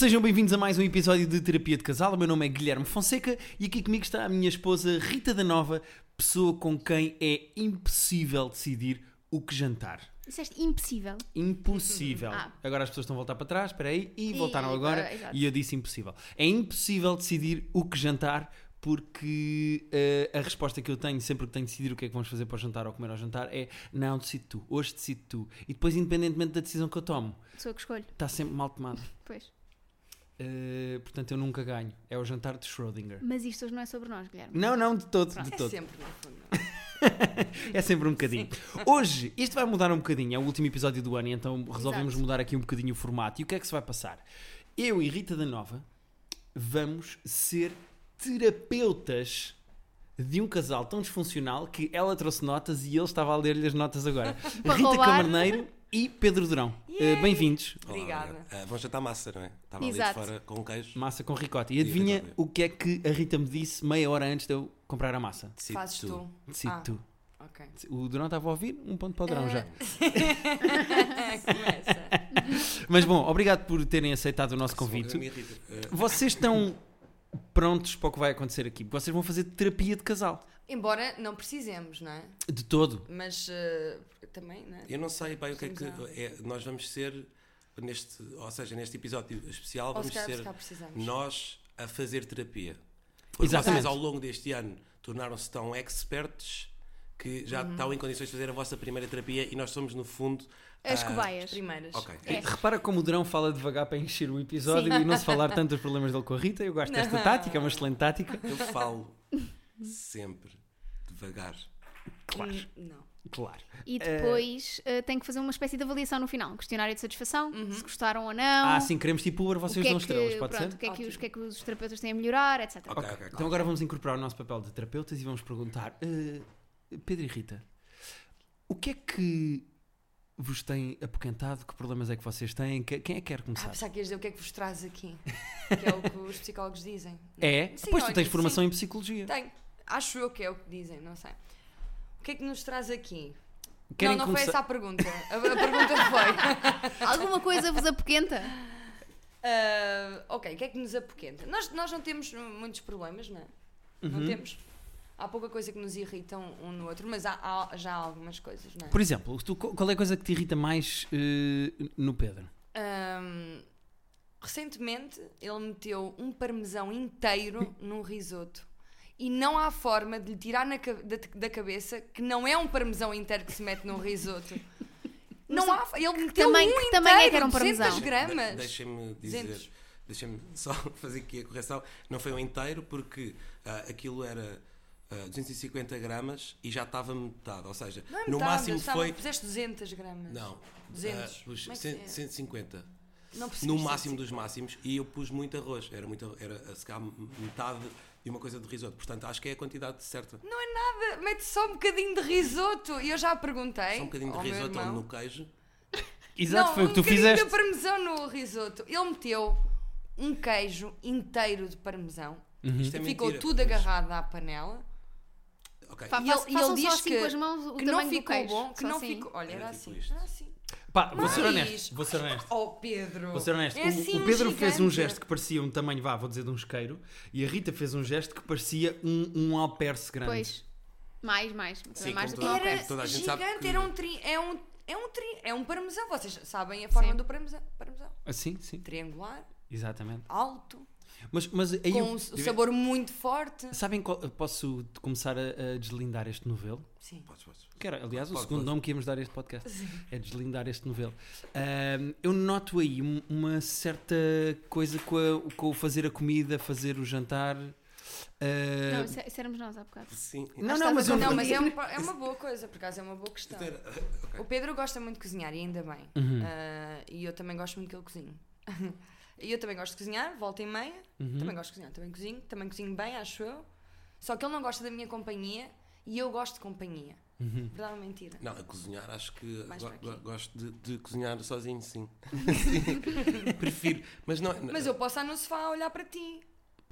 Sejam bem-vindos a mais um episódio de Terapia de Casal. O meu nome é Guilherme Fonseca e aqui comigo está a minha esposa Rita da Nova, pessoa com quem é impossível decidir o que jantar. Disseste impossível. Impossível. Ah. Agora as pessoas estão a voltar para trás, espera aí, e E voltaram agora, e eu disse impossível. É impossível decidir o que jantar porque eh, a resposta que eu tenho sempre que tenho de decidir o que é que vamos fazer para o jantar ou comer ao jantar é não, decide tu, hoje decide tu. E depois, independentemente da decisão que eu tomo, Sou eu que escolho. está sempre mal tomado. Pois. Eh, portanto, eu nunca ganho. É o jantar de Schrödinger. Mas isto hoje não é sobre nós, Guilherme. Não, não, de todo, de. É todo. sempre, no fundo. É sempre um bocadinho. Hoje, isto vai mudar um bocadinho, é o último episódio do ano e então resolvemos Exato. mudar aqui um bocadinho o formato. E o que é que se vai passar? Eu e Rita da Nova vamos ser terapeutas de um casal tão disfuncional que ela trouxe notas e ele estava a ler-lhe as notas agora. Rita. Camarneiro e Pedro Durão. Eh, Yay! Bem-vindos. Obrigada. Ah, vão jantar massa, não é? Estava ali Exato. de fora com queijo. Massa com ricota. E adivinha ricota. o que é que a Rita me disse meia hora antes de eu comprar a massa? Decide Fazes tu. Decide Ah. tu. Ok. O Durão estava a ouvir? Um ponto para o Durão já. Começa. Mas bom, obrigado por terem aceitado o nosso convite. ah, Vocês estão prontos para o que vai acontecer aqui? Vocês vão fazer terapia de casal. Embora não precisemos, não é? De todo. Mas eh, também, não é? eu não sei bem o que é que é, nós vamos ser neste, ou seja, neste episódio especial Ou vamos se calhar, se ser nós a fazer terapia. Porque vocês ao longo deste ano tornaram-se tão expertos que já Uhum. estão em condições de fazer a vossa primeira terapia e nós somos no fundo As ah, cobaias. Primeiras. Ok. É. Repara como o Durão fala devagar para encher o episódio e não se falar tanto dos problemas dele com a Rita. Eu gosto desta tática, é uma excelente tática. Eu falo sempre devagar. Claro, Não. Claro. E depois eh, tem que fazer uma espécie de avaliação no final. Um questionário de satisfação, Uhum. se gostaram ou não. Ah, sim, queremos tipo Uber, vocês é dão que, estrelas, pode pronto, ser? O que, é que os, o que é que os terapeutas têm a melhorar, etc. Ok, ok, Então agora vamos incorporar o nosso papel de terapeutas e vamos perguntar, eh, Pedro e Rita, o que é que vos tem apoquentado? Que problemas é que vocês têm? Que- Quem é que quer Ah, começar? pensar que ias dizer o que é que vos traz aqui. que é o que os psicólogos dizem. É? Sim, pois tu tens formação sim. em psicologia. Tem. Acho eu que é o que dizem, não sei. O que é que nos traz aqui? Querem não, não foi começar- essa a pergunta. A, a pergunta foi. Alguma coisa vos apoquenta? Ah, ok, o que é que nos apoquenta? Nós, nós não temos muitos problemas, não é? Não Uhum. temos. Há pouca coisa que nos irrita um, um no outro, mas há, há já há algumas coisas, não é? Por exemplo, tu- qual é a coisa que te irrita mais eh, no Pedro? Ahm, recentemente ele meteu um parmesão inteiro num risoto. E não há forma de lhe tirar na da, da cabeça que não é um parmesão inteiro que se mete num risoto. Não há. Ele meteu tamanho- um que inteiro, tamanho é que era um 200 parmesão? gramas. De- Deixem-me dizer, 200. deixem-me só fazer aqui a correção. Não foi um inteiro, porque ah, aquilo era ah, 250 gramas e já estava metade. Ou seja, Não é no metade, máximo estava- foi. Puseste 200 gramas. Não, 200. ah, pus Como é que 100 é? 150. Não No máximo 150. dos máximos e eu pus muito arroz. Era, muito, era se calhar metade de uma coisa de risoto. Portanto, acho que é a quantidade certa. Não é nada, mete só um bocadinho de risoto. E eu já perguntei. Só um bocadinho de risoto irmão. no queijo. Exato, não, foi o que tu um bocadinho fizeste. de parmesão no risoto. Ele meteu um queijo inteiro de parmesão. Uhum. Isto é Ficou mentira, tudo mas- agarrado à panela. Ok. Fa- E ele- e façam ele só diz assim que- com as mãos o Que não ficou queijo. bom, que Só não assim. ficou. Olha, era Era assim. tipo isto. Era assim. Pá, vou ser honesto. Vou ser honesto. Oh, Pedro. Vou ser honesto. É O- assim o, Pedro fez um gesto que parecia um tamanho, vá, vou dizer de um isqueiro, e a Rita fez um gesto que parecia um, um alperce grande. Pois. Mais, mais. Sim, mais do que um peça. toda a gente sabe gigante, que- era um tri... É um, é um tri... É um parmesão. Vocês sabem a forma Sim. do parmesão. parmesão. Ah, sim, sim, Triangular, exatamente. alto, Mas, mas aí com eu- um sabor muito forte. Sabem qual, posso começar a, a deslindar este novelo? Sim. Podes, podes. Que era, aliás, o segundo pode. nome que íamos dar a este podcast. É deslindar este novelo. Eu noto aí um- uma certa coisa com, a- com o fazer a comida, fazer o jantar. Ah, Não, isso, isso éramos nós há bocado. Sim. Não, Acho não, mas não, mas é, um- é uma boa coisa, por acaso é uma boa questão. Ok. O Pedro gosta muito de cozinhar e ainda bem. Uhum. Ah, e eu também gosto muito que ele cozinhe. e eu também gosto de cozinhar, volta e meia. Uhum. Também gosto de cozinhar, também cozinho. Também cozinho bem, acho eu. Só que ele não gosta da minha companhia e eu gosto de companhia. Uhum. Verdade ou mentira? Não, a cozinhar acho que go- gosto de, de cozinhar sozinho, sim. Sim. Prefiro. Mas não. Mas eu posso estar no sofá a olhar para ti.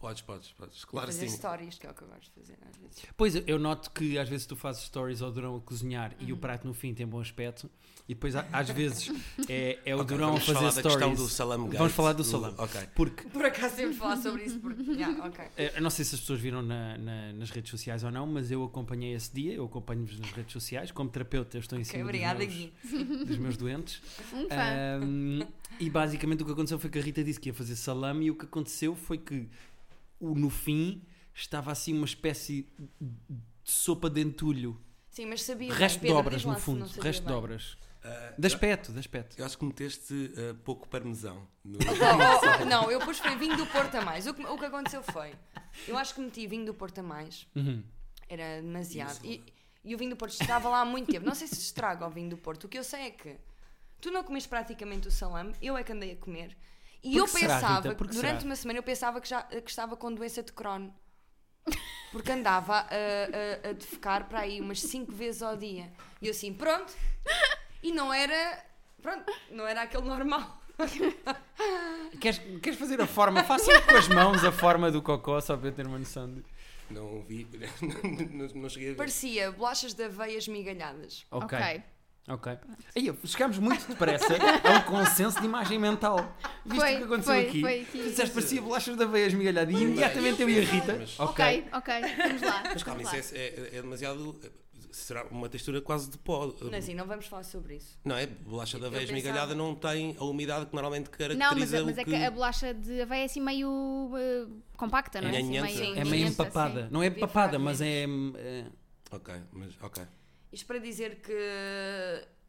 Podes, podes, podes. Claro, fazer sim. stories, que é o que eu gosto de fazer às vezes. Pois eu- noto que às vezes tu fazes stories ao Durão a cozinhar e o Uhum. prato no fim tem bom aspecto, e depois às vezes é, é o Ok, Durão a vamos falar fazer da questão stories. do salame Vamos falar do salame. Ok. Porque Por acaso temos de falar sobre isso, porque. Yeah, ok. Eh, Eu não sei se as pessoas viram na- na- nas redes sociais ou não, mas eu acompanhei esse dia, eu acompanho-vos nas redes sociais. Como terapeuta, eu estou em cima obrigada, dos, Gui. meus, dos meus doentes. Um fã. Ahm, e basicamente o que aconteceu foi que a Rita disse que ia fazer salame e o que aconteceu foi que no fim estava assim uma espécie de sopa de entulho. Sim, mas sabia. Resto de obras, no fundo. Resto de obras. Ah, De aspecto, de aspecto. Eu acho que meteste ah, pouco parmesão. No... Oh, oh, oh, não, eu pus foi vinho do Porto a mais. O que, o que aconteceu foi. Eu acho que meti vinho do Porto a mais. Uhum. Era demasiado. E, e o vinho do Porto estava lá há muito tempo. Não sei se estraga o vinho do Porto. O que eu sei é que tu não comeste praticamente o salame, eu é que andei a comer. E Por eu será, pensava, Rita? Por que durante será? uma semana, eu pensava que, já, que estava com doença de Crohn. Porque andava a, a, a defecar para aí umas 5 vezes ao dia. E eu assim, pronto. E não era. Pronto, não era aquele normal. Queres, queres fazer a forma? Faça com as mãos a forma do cocó, só para eu ter uma noção de. Não vi, não, não cheguei a ver. Parecia bolachas de aveia esmigalhadas. Ok. ok. Ok. Aí, chegámos muito depressa a um consenso de imagem mental. Viste Foi, o que aconteceu foi, aqui? foi aqui. Disseste parecia bolachas da veia esmigalhada e imediatamente eu e a Rita. Mas- Ok, ok, vamos lá. Mas calma, isso é, é- é demasiado. Será uma textura quase de pó. Não, assim, não vamos falar sobre isso. Não é? Bolacha da Eu veia pensava- esmigalhada não tem a umidade que normalmente Não, mas, caracteriza mas o é que... que a bolacha de aveia é assim meio eh, compacta, não é? Assim, Nhanhenta. meio, É meio nhanhenta, empapada. sim. Não é empapada, mas é. é- Ok, mas ok. Isto para dizer que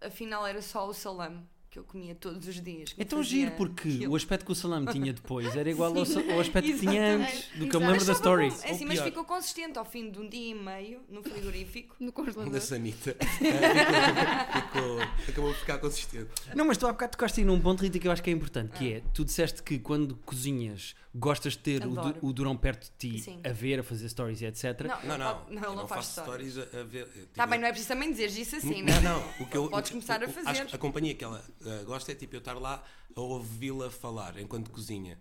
afinal era só o salame que eu comia todos os dias. É tão giro porque aquilo. o aspecto que o salame tinha depois era igual ao, ao aspecto que tinha antes, do que eu me lembro da story. bom. É assim, mas ficou consistente ao fim de um dia e meio no frigorífico. No congelador. Da sanita. ficou, ficou- acabou por ficar consistente. Não, mas tu há bocado tocaste aí num ponto, Rita, que eu acho que é importante, que é, tu disseste que quando cozinhas gostas de ter o, o durão perto de ti, Sim. a ver, a fazer stories e etc. Não, Não, não. não, eu não faz faço stories. stories a, a ver. tipo, Tá bem, não é preciso também dizer isso assim, Não, né? não. O que eu, Podes o- começar a fazer. A companhia que ela uh, gosta é tipo eu estar lá a ouvi-la falar enquanto cozinha.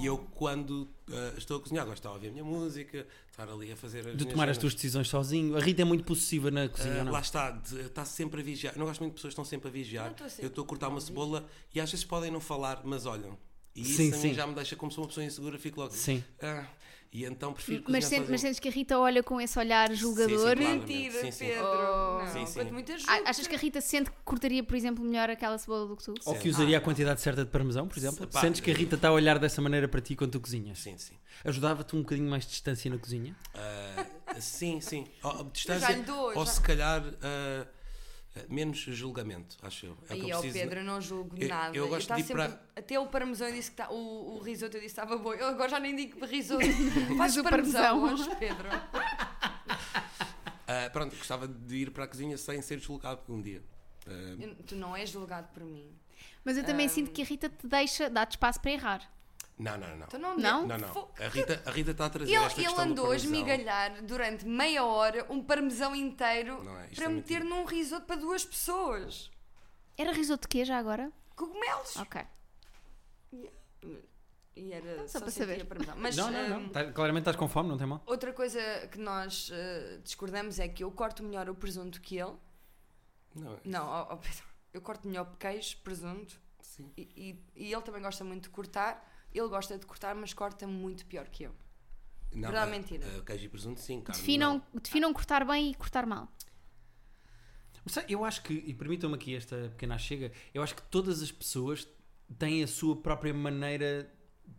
E eu, quando uh, estou a cozinhar, gosto de estar a ouvir a minha música, estar ali a fazer as De tomar as tuas decisões sozinho. A Rita é muito possessiva na cozinha, Uh, não? lá está, está sempre a vigiar. Eu não gosto muito de pessoas que estão sempre a vigiar. Não eu estou a cortar uma não, cebola e às vezes podem não falar, mas olham. E isso Sim, a mim sim. já me deixa como sou uma pessoa insegura, fico logo. Sim. "Ah", e então prefiro Mas, sente- mas sentes que a Rita olha com esse olhar julgador? claro. Mentira, Sim, sim. Pedro. Oh. Não, Sim, sim. Achas que a Rita sente que cortaria, por exemplo, melhor aquela cebola do que tu? Ou Sim. que usaria Ah, a quantidade certa de parmesão, por exemplo? Pá, Sentes que a Rita está a olhar dessa maneira para ti quando tu cozinhas? Sim, sim. Ajudava-te um bocadinho mais de distância na cozinha? Ah, sim, sim. Oh, já distância, lhe dou, ou já. se calhar ah, menos julgamento, acho eu. É o que Aí, eu ó preciso. Pedro, eu não julgo Eu- nada. eu gosto tá de ir sempre- para- Até o parmesão eu disse que tá... o, o risoto eu disse que estava bom. Eu agora já nem digo risoto. Faz o parmesão parmesão. hoje, Pedro. Ah, pronto, gostava de ir para a cozinha sem ser julgado um dia. Eu- tu não és julgado por mim. Mas eu também Ahm. sinto que a Rita te deixa, dá-te espaço para errar. Não, não, não. Tu não, Não? Não, não. A Rita, a Rita está a trazer Ele, esta ele andou a esmigalhar durante meia hora um parmesão inteiro é? Para é meter mentira. num risoto para duas pessoas. Era risoto de quê já agora? Cogumelos. Ok. E era só só, para saber. parmesão. Mas, não, não, não. hum, Tá- claramente estás com fome, não tem mal? Outra coisa que nós eh, discordamos é que eu corto melhor o presunto que ele. Não, é- Não, ó Pedro, eu corto melhor queijo, presunto. Sim. E, e- e ele também gosta muito de cortar. Ele gosta de cortar, mas corta muito pior que eu. Não, Verdade ou mentira? ah, queijo e presunto, sim. Carne, Definam, definam cortar bem e cortar mal. Eu acho que, e permitam-me aqui esta pequena chega, eu acho que todas as pessoas têm a sua própria maneira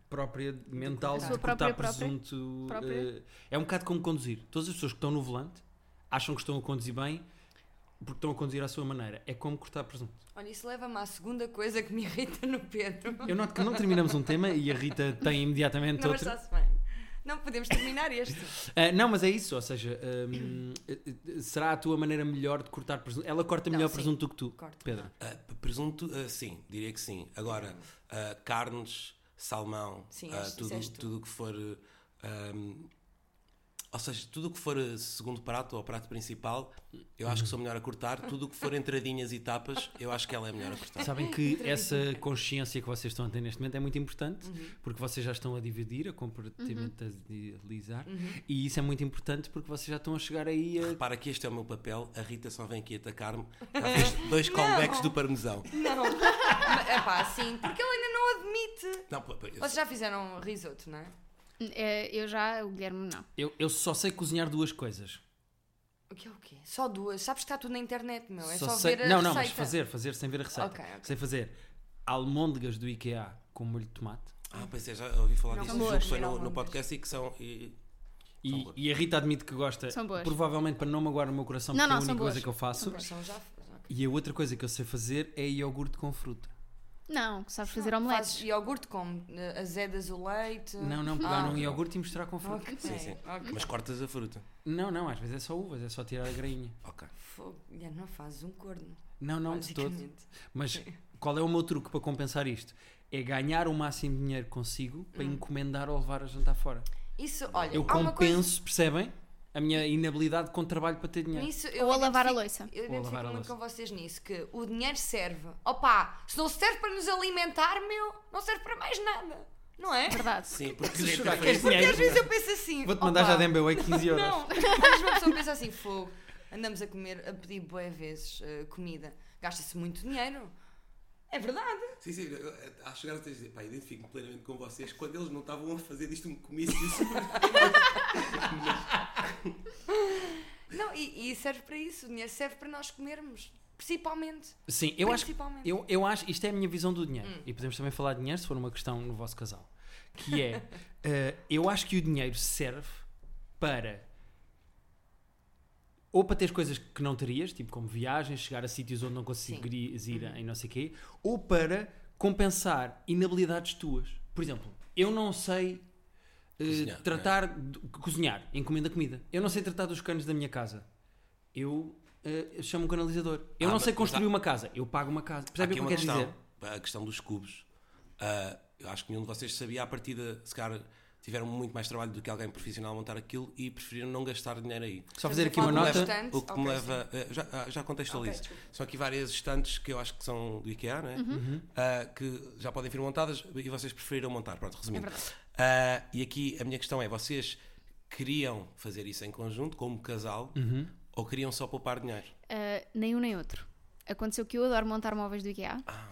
própria mental de cortar presunto. própria? eh, é um bocado como conduzir. Todas as pessoas que estão no volante acham que estão a conduzir bem porque estão a conduzir à sua maneira. É como cortar presunto. Olha, isso leva-me à segunda coisa que me irrita no Pedro. Eu noto que não terminamos um tema e a Rita tem imediatamente Não, mas outro. está-se bem. Não, podemos terminar este. Ah, não, mas é isso, ou seja, eh, será a tua maneira melhor de cortar presunto? Ela corta Não, melhor sim. presunto do que tu, Corto. Pedro. P- presunto, ah, sim, diria que sim. Agora, carnes, salmão, Sim, tudo tudo o que for. ahm, Ou seja, tudo o que for eh, segundo prato ou prato principal, eu acho que sou melhor a cortar. Tudo o que for entradinhas e tapas, eu acho que ela é melhor a cortar. Sabem que essa consciência que vocês estão a ter neste momento é muito importante, porque vocês já estão a dividir, a comparativamente a idealizar, e isso é muito importante porque vocês já estão a chegar aí a. Repara que este é o meu papel, a Rita só vem aqui atacar-me. Já fez dois callbacks do parmesão. Não. é pá, sim, porque ele ainda não admite. Não, eu- Vocês já fizeram risoto, não é? Eh, eu já, o Guilherme não. Eu, eu só sei cozinhar duas coisas. O que é o quê? Só duas. Sabes que está tudo na internet, meu. É só, sei... ver a Não, não, mas receita. fazer, fazer sem ver a receita. Ok, ok. Sei fazer almôndegas do IKEA com molho de tomate. Ah, pois é, já ouvi falar Não, disso. boas, que foi no, não, no não. podcast e que são. E, E, e a Rita admite que gosta, São boas. provavelmente para não magoar o meu coração, Não, porque é a não, única coisa que eu faço. Mas E a outra coisa que eu sei fazer é iogurte com fruta. Não, sabes fazer Não, omeletes. Fazes iogurte com eh, azedas o leite. Não, não, pegar Ah, ok. iogurte e misturar com fruta. Ok, sim, sim. ok. Mas cortas a fruta. Não, não, às vezes é só uvas, é só tirar a grainha. Ok. Fogo. Já não fazes um corno. Não, não, de todo. Mas qual é o meu truque para compensar isto? É ganhar o máximo de dinheiro que consigo para encomendar ou levar a jantar fora. Isso, olha, Eu há uma coisa. compenso, percebem? A minha inabilidade com trabalho para ter dinheiro. Nisso, eu Ou a lavar a louça. Eu identifico muito louça. com vocês nisso, que o dinheiro serve. Opa, se não serve para nos alimentar, meu, não serve para mais nada. Não é? Verdade. Sim, porque chorar, queres Porque dinheiro? às vezes eu penso assim. Vou-te mandar já de MBA 15 euros. Não, às vezes uma pessoa pensa assim, fogo. Andamos a comer, a pedir boé vezes eh, comida. Gasta-se muito dinheiro. É verdade. Sim, sim, eu- eu- a chegar a dizer, pá, identifico-me plenamente com vocês quando eles não estavam a fazer disto um comício. Não, e, e serve para isso. O dinheiro serve para nós comermos. Principalmente. Sim, eu acho, eu, eu acho, isto é a minha visão do dinheiro. Hum. E podemos também falar de dinheiro se for uma questão no vosso casal. Que é, eh, eu acho que o dinheiro serve para ou para ter coisas que não terias, tipo como viagens, chegar a sítios onde não conseguirias ir Uhum. em não sei quê, ou para compensar inabilidades tuas. Por exemplo, eu não sei eh, Cozinhar, tratar de cozinhar, encomenda comida. Eu não sei tratar dos canos da minha casa. Eu eh, chamo um canalizador. Eu Ah, não sei construir há- uma casa. Eu pago uma casa. Percebe o que eu uma quero questão, dizer? a questão dos cubos. Ah, eu acho que nenhum de vocês sabia à partida, se calhar tiveram muito mais trabalho do que alguém profissional a montar aquilo e preferiram não gastar dinheiro aí. Só fazer aqui uma nota. O que me leva. Já, ah, já contextualizo. São aqui várias estantes que eu acho que são do IKEA, é? Uhum. Ah, que já podem vir montadas e vocês preferiram montar. Pronto, É resumindo. verdade. Ah, e aqui a minha questão é: vocês queriam fazer isso em conjunto, como casal, Uhum. ou queriam só poupar dinheiro? Uh, nem um nem outro. Aconteceu que eu adoro montar móveis do IKEA Ah.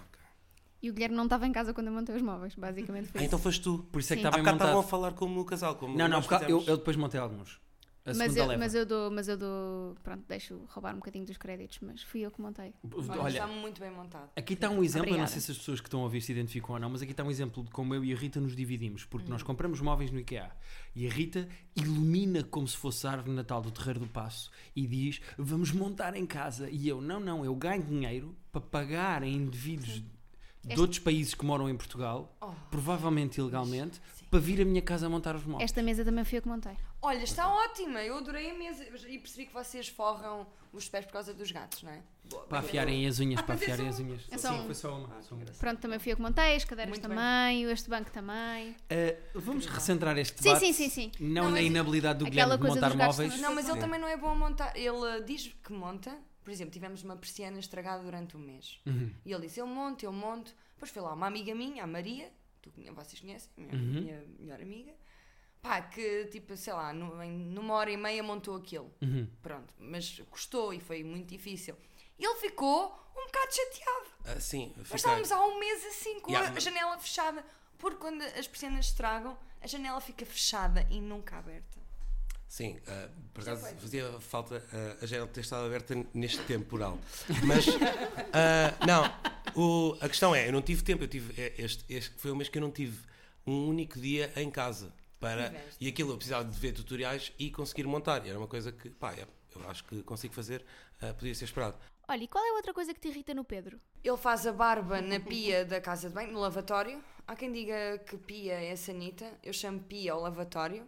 E o Guilherme não estava em casa quando eu montei os móveis. Basicamente foi Ah, isso. então foste tu. Por isso é que Sim. está Há bocado estavam a falar como no casal. Como Não, não, nós porque eu, fizemos. eu depois montei alguns. A mas, segunda eu, leva. mas eu dou, mas eu dou, pronto, deixo roubar um bocadinho dos créditos, mas fui eu que montei. Olha, está muito bem montado. aqui está um exemplo, eu não Obrigada. sei se as pessoas que estão a ouvir se identificam ou não, mas aqui está um exemplo de como eu e a Rita nos dividimos, porque Hum. nós compramos móveis no IKEA e a Rita ilumina como se fosse a árvore de Natal do Terreiro do Passo e diz: Vamos montar em casa. E eu, não, não, eu ganho dinheiro para pagar em indivíduos de Este- outros países que moram em Portugal, Oh, provavelmente ilegalmente, sim. para vir à minha casa a montar os móveis. Esta mesa também fui eu que montei. Olha, está ótima. Eu adorei a mesa e percebi que vocês forram os pés por causa dos gatos, não é? Boa, Para bem afiarem as unhas, Ah, para é afiarem as unhas. é só Sim, um. foi só uma. só uma. Pronto, também fui eu que montei, as cadeiras Muito bem. também, este banco também. Uh, vamos recentrar este Sim, debate. sim, sim, sim. Não, Não, na inabilidade do Guilherme de montar móveis. Não, mas ele Sim. também não é bom a montar. Ele diz que monta. Por exemplo, tivemos uma persiana estragada durante um mês. Uhum. E ele disse: Eu monto, eu monto. Depois foi lá uma amiga minha, a Maria, tu, vocês conhecem, minha, Uhum. minha melhor amiga. Pá, que tipo, sei lá, em- numa hora e meia montou aquilo. Uhum. Pronto, mas custou e foi muito difícil. E ele ficou um bocado chateado. Sim, Nós fiquei- estávamos há um mês assim, com Yeah, a mas- janela fechada. Porque quando as persianas estragam, a janela fica fechada e nunca aberta. Sim, ah, por acaso fazia falta ah, a janela ter estado aberta neste temporal. Mas, ah, não, o- a questão é: eu não tive tempo, eu tive, este, este foi o mês que eu não tive um único dia em casa. Para, e aquilo eu precisava de ver tutoriais e conseguir montar. E era uma coisa que, pá, é, eu acho que consigo fazer, ah, podia ser esperado. Olha, e qual é a outra coisa que te irrita no Pedro? Ele faz a barba na pia da casa de banho, no lavatório. Há quem diga que pia é sanita. Eu chamo pia ao lavatório.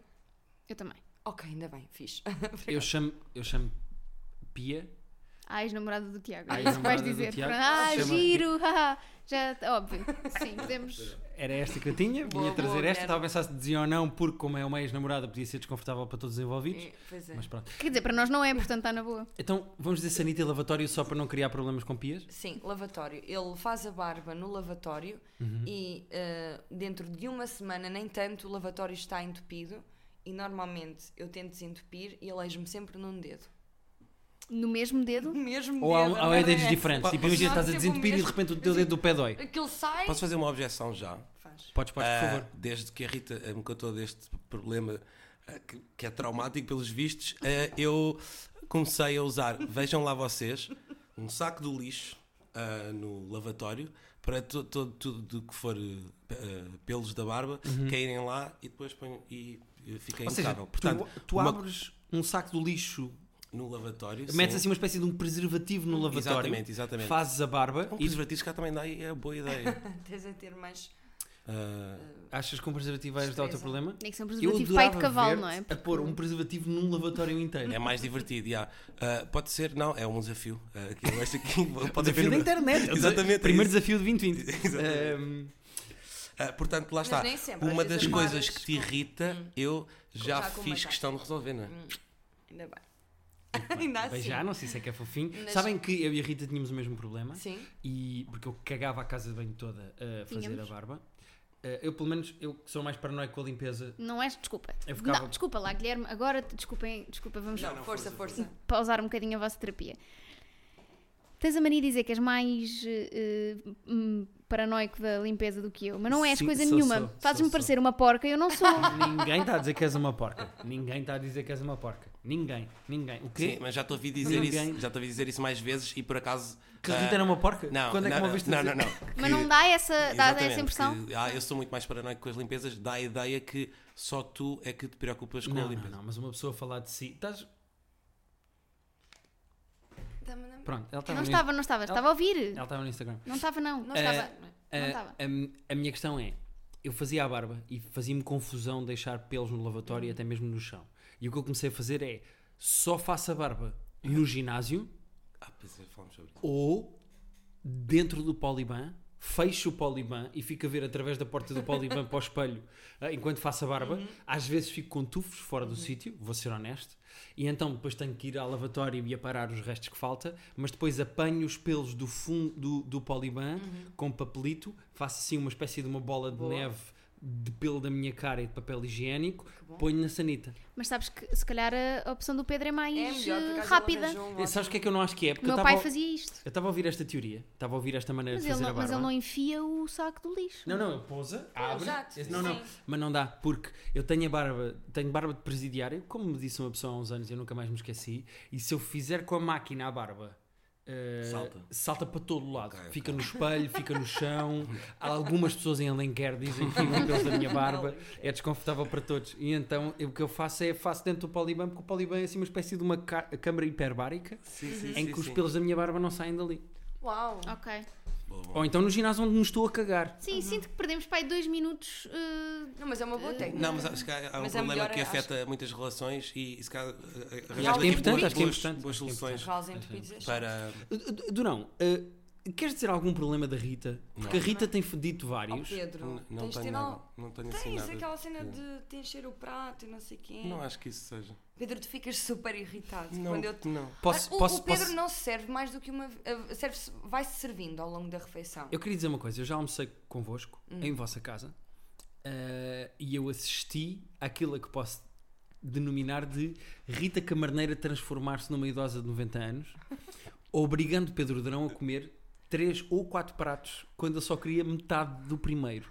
Eu também. Ok, ainda bem, fixe. Eu chamo, eu chamo Pia A ex-namorada do Tiago. A É isso que vais ex-namorada do dizer. Tiago. Ah, Chama- giro, haha. Já, óbvio. Sim, podemos. Era esta que eu tinha, Boa, vinha trazer boa, esta, estava a pensar se dizia ou não, porque como é uma ex-namorada podia ser desconfortável para todos os envolvidos. É, Pois é. Mas pronto. Quer dizer, para nós não é, portanto está na boa. Então, vamos dizer sanita e lavatório só para não criar problemas com pias? Sim, lavatório. Ele faz a barba no lavatório Uhum. e eh, dentro de uma semana, nem tanto, o lavatório está entupido. E normalmente eu tento desentupir e aleijo-me sempre num dedo. No mesmo dedo. O mesmo Ou há, dedo. a há é dedos diferentes? Tipo, imagina, estás a desentupir e de repente o teu dedo do pé dói. Aquilo sai. Posso fazer uma objeção já? Faz. Podes, podes, por Ah, favor. Desde que a Rita me contou deste problema ah, que, que é traumático pelos vistos, ah, eu comecei a usar, vejam lá vocês, um saco do lixo no lavatório para tudo que for pelos da barba caírem lá e depois ponho e fica. Ou seja, impecável. tu, Portanto, tu uma- abres um saco do lixo, no lavatório. metes sim. assim uma espécie de um preservativo no lavatório, Exatamente, exatamente. fazes a barba Um e preservativo se cá também dá e é boa ideia. Tens a ter mais. Ah, achas que um preservativo vai ajudar o teu problema? Tem que ser um Eu preservativo pai de cavalo, não é? A pôr um preservativo num lavatório inteiro. é mais divertido, já. Ah, pode ser, não, é um desafio. Ah, que eu acho que pode desafio haver da internet. Exatamente, é Primeiro isso. desafio de 2020. Exatamente. Ah, portanto, lá Mas está. nem sempre, Uma das as coisas que te irrita, Hum. eu já, Já fiz questão de resolver, não é? Hum, Ainda bem. Ainda assim. Beijar, não sei se é que é fofinho. Mas- Sabem que eu e a Rita tínhamos o mesmo problema? Sim. E porque eu cagava a casa de banho toda a fazer Tínhamos. a barba. Ah, eu, pelo menos, eu sou mais paranoico com a limpeza. Não és, desculpa. Eu ficava- Não, desculpa lá, Guilherme. Agora, desculpem, desculpa, vamos Não, força, força. pausar um bocadinho a vossa terapia. Tens a mania de dizer que és mais eh, hum, paranoico da limpeza do que eu, mas não és Sim, coisa sou, nenhuma. Fazes-me parecer uma porca, eu não sou. Ninguém está a dizer que és uma porca. Ninguém está a dizer que és uma porca. Ninguém. Ninguém. O quê? Sim, mas já estou a ouvir dizer Ninguém. isso. Já estou a dizer isso mais vezes e por acaso. Que a ah, Rita era uma porca? Não, Quando é que não, não, não, não. mas Que- não dá essa, dá essa impressão? que, ah, eu sou muito mais paranoico com as limpezas, dá a ideia que só tu é que te preocupas com a Não, não, limpeza. não, mas uma pessoa falar de si. Estás... Pronto, ela estava Não no- estava, não estava. Estava a ouvir. Ela estava no Instagram. Não estava, não. Não estava. Não Ah, estava. a, a minha questão é: eu fazia a barba e fazia-me confusão deixar pelos no lavatório e até mesmo no chão. E o que eu comecei a fazer é só faço a barba no ginásio Ah, ou dentro do poliban, fecho o poliban e fico a ver através da porta do poliban para o espelho ah, enquanto faço a barba. Às vezes fico com tufos fora do sítio, vou ser honesto, e então depois tenho que ir ao lavatório e aparar os restos que falta, mas depois apanho os pelos do fundo do, do poliban com papelito, faço assim uma espécie de uma bola de Boa. neve de pelo da minha cara e de papel higiênico, ponho na sanita. Mas sabes que se calhar a opção do Pedro é mais É melhor, por acaso rápida. ele arranjou um Eh, Sabes o que é que eu não acho que é? Porque O meu eu pai estava fazia isto. eu estava a ouvir esta teoria, estava a ouvir esta maneira Mas de ele, fazer não, a barba. mas ele não enfia o saco do lixo. Não, não, ele pousa, abre. exato, Esse- não, não, sim. mas não dá, porque eu tenho a barba, tenho barba de presidiário, como me disse uma pessoa há uns anos, eu nunca mais me esqueci, e se eu fizer com a máquina a barba. Eh, Salta. salta para todo lado, Ok, fica no espelho, fica no chão. Há algumas pessoas em Alenquer dizem que ficam pelos da minha barba, é desconfortável para todos. E então eu- o que eu faço é faço dentro do poliban, porque o poliban é assim uma espécie de uma câmara hiperbárica Sim, sim, em sim, que os pelos da minha barba não saem dali. Uau. Ok. Boa, boa. Ou então no ginásio onde me estou a cagar. Sim, sinto que perdemos para aí dois minutos. eh, Não, mas é uma boa técnica. Não, mas acho que há, há um Mas é problema melhor, que acho afeta muitas relações e, e se calhar eh, Acho arranjar é importante, acho que é boas, importante, boas acho que é soluções entupidos é chato. para. Durão, uh, queres dizer algum problema da Rita? Porque Não. a Rita tem dito Oh, vários. Pedro, Não, não tens tenho nada. Não tenho assim Tens nada. aquela cena de te encher o prato e não sei quem. Não acho que isso seja. Pedro, tu ficas super irritado Não, quando eu te... não. Posso, Ah, o, posso, o Pedro posso- não se serve mais do que uma. uh, serve vai-se servindo ao longo da refeição. Eu queria dizer uma coisa. Eu já almocei convosco, Hum. em vossa casa, uh, e eu assisti àquilo a que posso denominar de Rita Camarneira transformar-se numa idosa de 90 anos, obrigando Pedro Durão a comer três ou quatro pratos quando eu só queria metade do primeiro.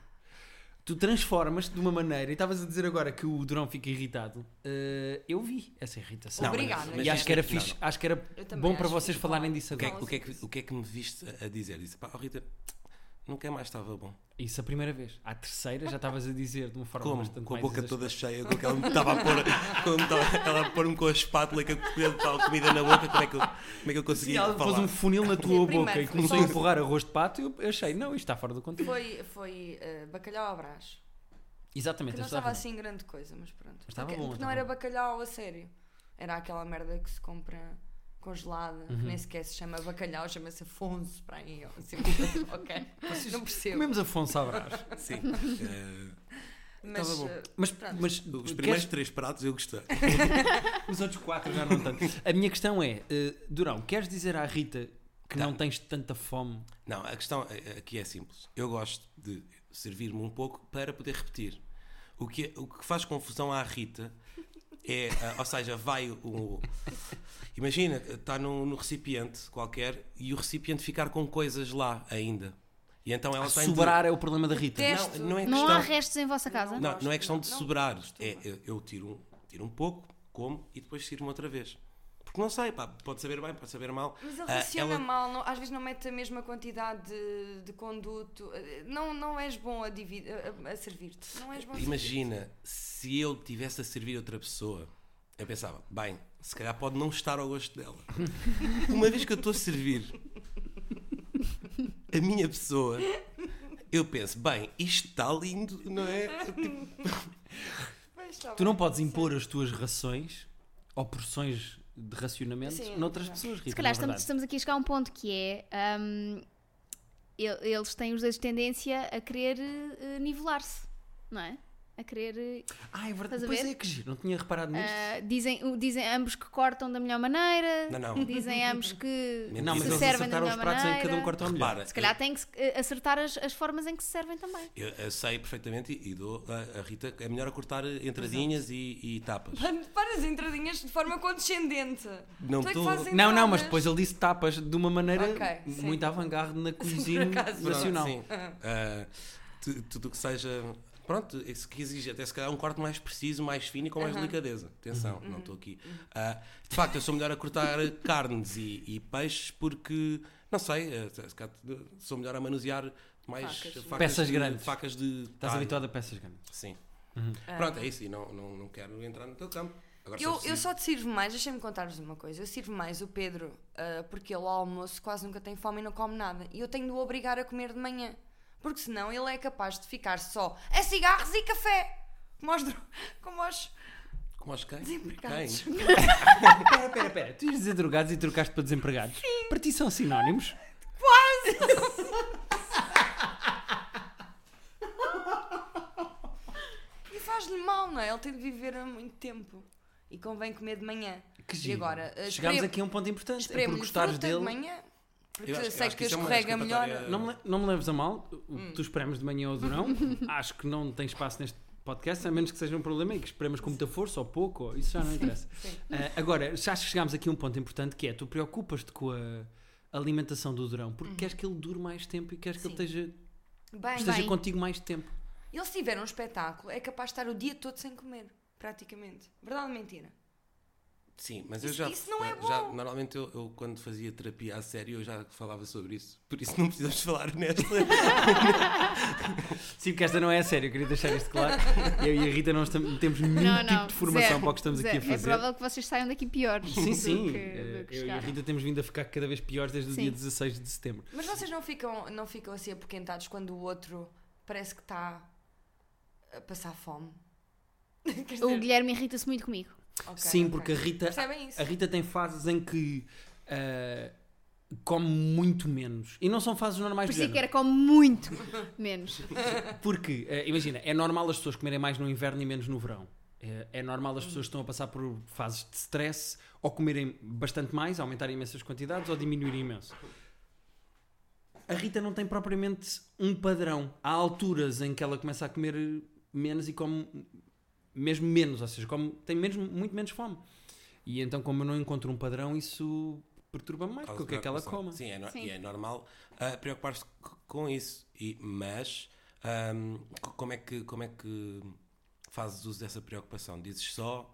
Tu transformas-te de uma maneira, e estavas a dizer agora que o Durão fica irritado. uh, eu vi essa irritação. Não, Obrigada. mas e acho que era não, fixe, não. acho que era bom para acho vocês que falarem fala- disso O que, é, agora. que- o, que é que, o que é que me viste a a dizer? Disse, pá, oh, Rita, nunca mais estava bom. Isso a primeira vez. À terceira já estavas a dizer de uma forma Como? bastante Com a boca toda cheia, com que ela me estava a pôr, ela a pôr-me com a espátula e com a tal comida na boca, como é que eu, como é que eu conseguia ela pôs falar? um funil na tua boca e começou a empurrar arroz de pato e eu achei, não, isto está fora do controle. Foi, foi uh, bacalhau à brás. Exatamente, Que não estava assim grande coisa, mas pronto. estava Porque- bom, porque estava não era bacalhau a sério. Era aquela merda que se compra. Congelada, Uhum. que nem sequer se chama bacalhau, chama-se Afonso para aí. Assim, ok, não percebo. Comemos Afonso Abrás. Sim. Eh, Mas, eh, Mas, Pronto. mas os queres- primeiros três pratos eu gostei. os outros quatro já não tanto. A minha questão é, eh, Durão, queres dizer à Rita que Tá. não tens tanta fome? Não, a questão aqui é simples. Eu gosto de servir-me um pouco para poder repetir. O que, o que faz confusão à Rita é, ah, ou seja, vai o. Imagina, está no, no recipiente qualquer e o recipiente ficar com coisas lá ainda. E então ela tem de- Sobrar é o problema da Rita. Não, não é Não questão. há restos em vossa casa? Não, gosto, não é questão de não, sobrar. É, eu, eu tiro, um, tiro um pouco, como e depois tiro-me outra vez. Porque não sei, pá, pode saber bem, pode saber mal. Mas ele Ah, raciona ela- mal, não- às vezes não mete a mesma quantidade de, de conduto. Eh, Não, não és bom a, a- a- servir-te. Não és bom a Imagina se eu tivesse a servir outra pessoa, eu pensava, bem, se calhar pode não estar ao gosto dela. Uma vez que eu estou a servir a minha pessoa, eu penso, bem, isto está lindo, não é? Tipo. Tu não podes impor as tuas rações ou porções de racionamento Sim, noutras pessoas, Rita. Se calhar estamos, estamos aqui a chegar a um ponto que é. el- eles têm os dois tendência a querer eh, nivelar-se, não é? A querer. eh, Ah, é verdade. Pois é que giro, não tinha reparado nisto. ah, dizem, o- dizem ambos que cortam da melhor maneira, Não, não. dizem ambos que não, mas se eles servem da acertaram melhor os pratos em que cada um maneira. corta repara, Se calhar tem que se- eh, acertar as, as formas em que se servem também. eu, eu sei perfeitamente e, e dou a, a Rita é melhor a cortar entradinhas e, e tapas. Para as entradinhas de forma condescendente. Não tu é que tô- Não, não, mas depois ele disse tapas de uma maneira Ok, sim. muito avant-garde na cozinha nacional. Sim. Tu- tudo o que seja. Pronto, isso que exige até se calhar um corte mais preciso, mais fino e com mais delicadeza. Atenção, não estou aqui. Ah, de facto, eu sou melhor a cortar carnes e, e peixes porque, não sei, eh, sou melhor a manusear mais Facas. facas Peças de, grandes. Facas de. Estás talho. habituado a peças grandes. Sim. Ah. Pronto, é isso. E não, não, não quero entrar no teu campo. Agora, Eu, preciso- eu só te sirvo mais, deixem-me contar-vos uma coisa. Eu sirvo mais o Pedro ah, porque ele ao almoço quase nunca tem fome e não come nada. E eu tenho de o obrigar a comer de manhã. Porque senão ele é capaz de ficar só a cigarros e café. Como aos, como aos Como aos cães? desempregados. Cães? Espera, espera, espera. Tu ias dizer drogados e trocaste para desempregados? Sim. Para ti são sinónimos? E faz-lhe mal, não é? Ele tem de viver há muito tempo. E convém comer de manhã. Que e giro. agora, ah, Chegámos aqui a um ponto importante. É por gostares dele. de manhã. Porque Eu acho- sei acho que que é escorrega melhor. escapatória- Não me, não me leves a mal, o que tu espremes de manhã ao durão, acho que não tem espaço neste podcast, a menos que seja um problema e que espremas com muita força ou pouco, ou- isso já não interessa. sim. Ah, agora, já acho que chegámos aqui a um ponto importante que é, tu preocupas-te com a alimentação do durão porque queres que ele dure mais tempo e queres que ele Sim. esteja, Bem, esteja bem. contigo mais tempo. ele se tiver um espetáculo, é capaz de estar o dia todo sem comer. Praticamente. Verdade ou mentira? Sim, mas eu Isso- já, isso não é já bom. normalmente eu, eu, quando fazia terapia a sério eu já falava sobre isso, por isso não precisamos falar nesta. Sim, porque esta não é a sério, eu queria deixar isto claro. Eu e a Rita não estamos- temos nenhum Não, tipo não, de formação zero, para o que estamos aqui a fazer. É provável que vocês saiam daqui piores. Sim, do sim. que- Eh, do que eu e a. Rita temos vindo a ficar cada vez piores desde o Sim. dia 16 de setembro. Mas vocês não ficam, não ficam assim apoquentados quando o outro parece que está a passar fome? O Guilherme irrita-se muito comigo. Ok, Sim, ok. porque a Rita, isso? a Rita tem fases em que ah, come muito menos. E não são fases normais do Parecia que era com muito menos. Porque, eh, imagina, é normal as pessoas comerem mais no inverno e menos no verão. É, é normal as pessoas que estão a passar por fases de stress ou comerem bastante mais, aumentarem imensas quantidades ou diminuírem imenso. A Rita não tem propriamente um padrão. Há alturas em que ela começa a comer menos e come mesmo menos, ou seja, come, tem mesmo, muito menos fome. E então, como eu não encontro um padrão, isso perturba-me mais, porque o que é que ela come? Sim, é, no- Sim. e é normal ah, preocupar-se com isso. E, mas ahm, c- como, é que, como é que fazes uso dessa preocupação? Dizes só,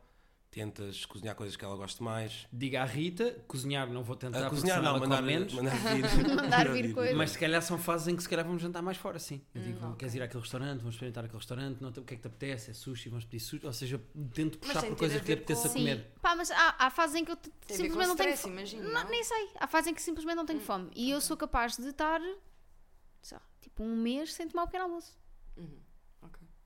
tentas cozinhar coisas que ela goste mais. Diga à Rita, cozinhar não vou tentar, porque cozinhar não, mandar, menos. mandar vir, Mandar vir coisas. Mas se calhar são fases em que se calhar vamos jantar mais fora, sim. Eu digo, Hum, ok. queres ir àquele restaurante, vamos experimentar aquele restaurante, não, o que é que te apetece? É sushi, vamos pedir sushi. Ou seja, tento puxar por coisas a que te apeteça com- comer. Sim. Pá, mas há, há fases em que eu a simplesmente não tenho stress, fome. imagino, Não, não? nem sei. Há fases em que simplesmente não tenho fome. E eu sou capaz de estar sei lá, tipo um mês sem tomar um pequeno almoço. Uhum,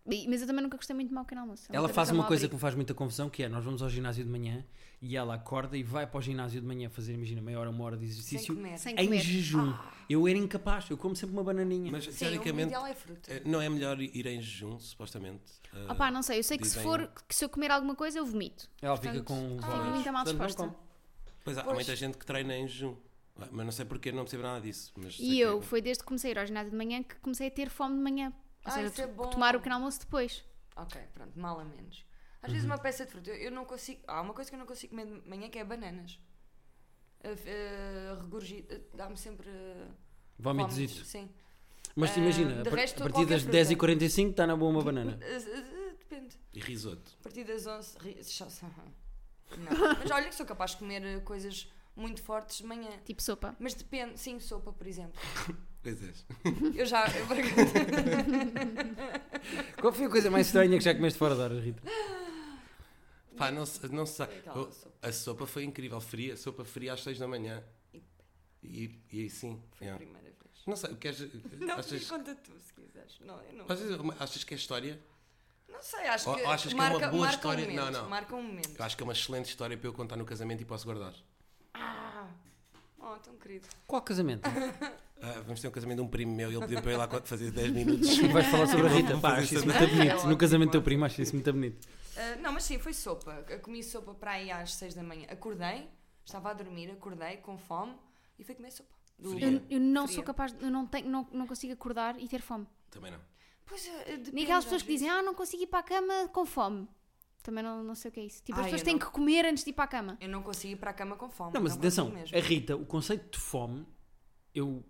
Mas eu também nunca gostei muito de mau pequeno almoço. É Ela faz que uma coisa que me faz muita confusão, que é, nós vamos ao ginásio de manhã e ela acorda e vai para o ginásio de manhã fazer, imagina, meia hora, uma hora de Sem exercício comer. Sem em comer. jejum. Eu era incapaz, eu como sempre uma bananinha. Mas Sim, o teoricamente ideal é fruta. eh, não é melhor ir em jejum, supostamente. Eh, Opá, não sei, eu sei que se for, que se eu comer alguma coisa eu vomito. ela fica portanto, com ah, várias- muito mal disposta. Pois há, há muita gente que treina em jejum. Ah, Mas não sei porque, não percebo nada disso. E que eu, é- foi desde que comecei a ir ao ginásio de manhã que comecei a ter fome de manhã. Ou Ah, seja, isso é to- bom. tomar o pequeno almoço depois. Ok, pronto, mal a menos. Às Uhum. vezes uma peça de fruta, eu eu não consigo. Há uma coisa que eu não consigo comer de manhã que é bananas. Uh, uh, regurgi- uh, Dá-me sempre. Uh, vómitos, Sim. Mas Ah, imagina, de a par- resto, a partir das fruta. 10h45 está na boa uma banana. Uh, uh, uh, depende. E risoto. A partir das 11. ri- Não. Mas olha que sou capaz de comer coisas muito fortes de manhã. Tipo sopa. Mas depende, sim, sopa, por exemplo. Pois é. Eu já. Eu, Qual foi a coisa mais estranha que já comeste fora da hora, Rita? Pá, não, se- não sei. Eu- a sopa foi incrível. Fria, sopa fria às 6 da manhã. E, e aí sim. Foi a yeah. primeira vez. Não sei, queres. Não, achas, conta tu se quiseres. Não, eu não. achas, achas que é história? Não sei, acho Ou- que, ou achas que é uma marca, boa marca história? Um momento, Não, não. Marca um momento. Eu acho que é uma excelente história para eu contar no casamento e posso guardar. Ah! Oh, tão querido. Qual casamento? Ah, vamos ter um casamento de um primo meu e ele pediu para eu ir lá fazer 10 minutos. Vais falar sobre a Rita? Pá, isso muito bonito. É No casamento do teu primo, acho isso muito bonito. Ah, não, mas sim, foi sopa. Eu comi sopa para aí às 6 da manhã. Acordei, estava a dormir, acordei com fome e fui comer sopa. Do-. Eu, eu não Fria. sou capaz, de- eu não, tenho, não, não consigo acordar e ter fome. Também não. Pois, ah, depende, Nem aquelas pessoas que dizem, ah, não consigo ir para a cama com fome. Também não, não sei o que é isso. Tipo, as Ai, pessoas eu têm não. que comer antes de ir para a cama. Eu não consigo ir para a cama com fome. Não, mas atenção, mesmo. a Rita, o conceito de fome, eu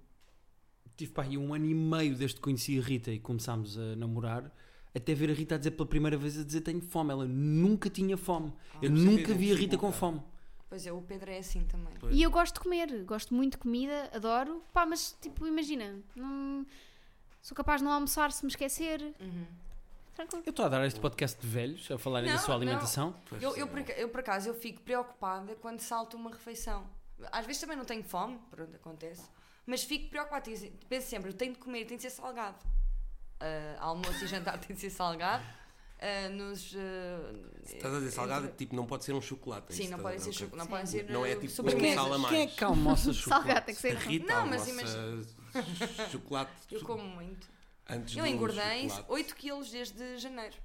tive pá, aí um ano e meio desde que conheci a Rita e começámos a namorar, até ver a Rita a dizer pela primeira vez a dizer tenho fome. Ela nunca tinha fome. eu eu nunca vi a Rita com fome. Pois é, o Pedro é assim também. Pois. E eu gosto de comer, gosto muito de comida, adoro. Pá, mas tipo, imagina, não, sou capaz de não almoçar se me esquecer. Uhum. Tranquilo. Eu estou a dar este podcast de velhos a falarem da Não, sua não. alimentação. Pois, Eu, eu, por, eu, por acaso, eu fico preocupada quando salto uma refeição. Às vezes também não tenho fome, pronto, acontece. Mas fico preocupada. e Penso sempre, eu tenho de comer, tem de ser salgado. Ah, almoço e jantar tem de ser salgado. Ah, nos, ah, Estás a dizer salgado, entre- tipo, não pode ser um chocolate. é Sim, não a ser, dizer, choco- não Sim. podem ser Não é ah, tipo um sal a mais. Quem é que almoça chocolate? Salgado, tem que A ser. Rita Não, mas almoça chocolate Eu como muito. antes Eu engordei chocolate. 8 quilos desde janeiro.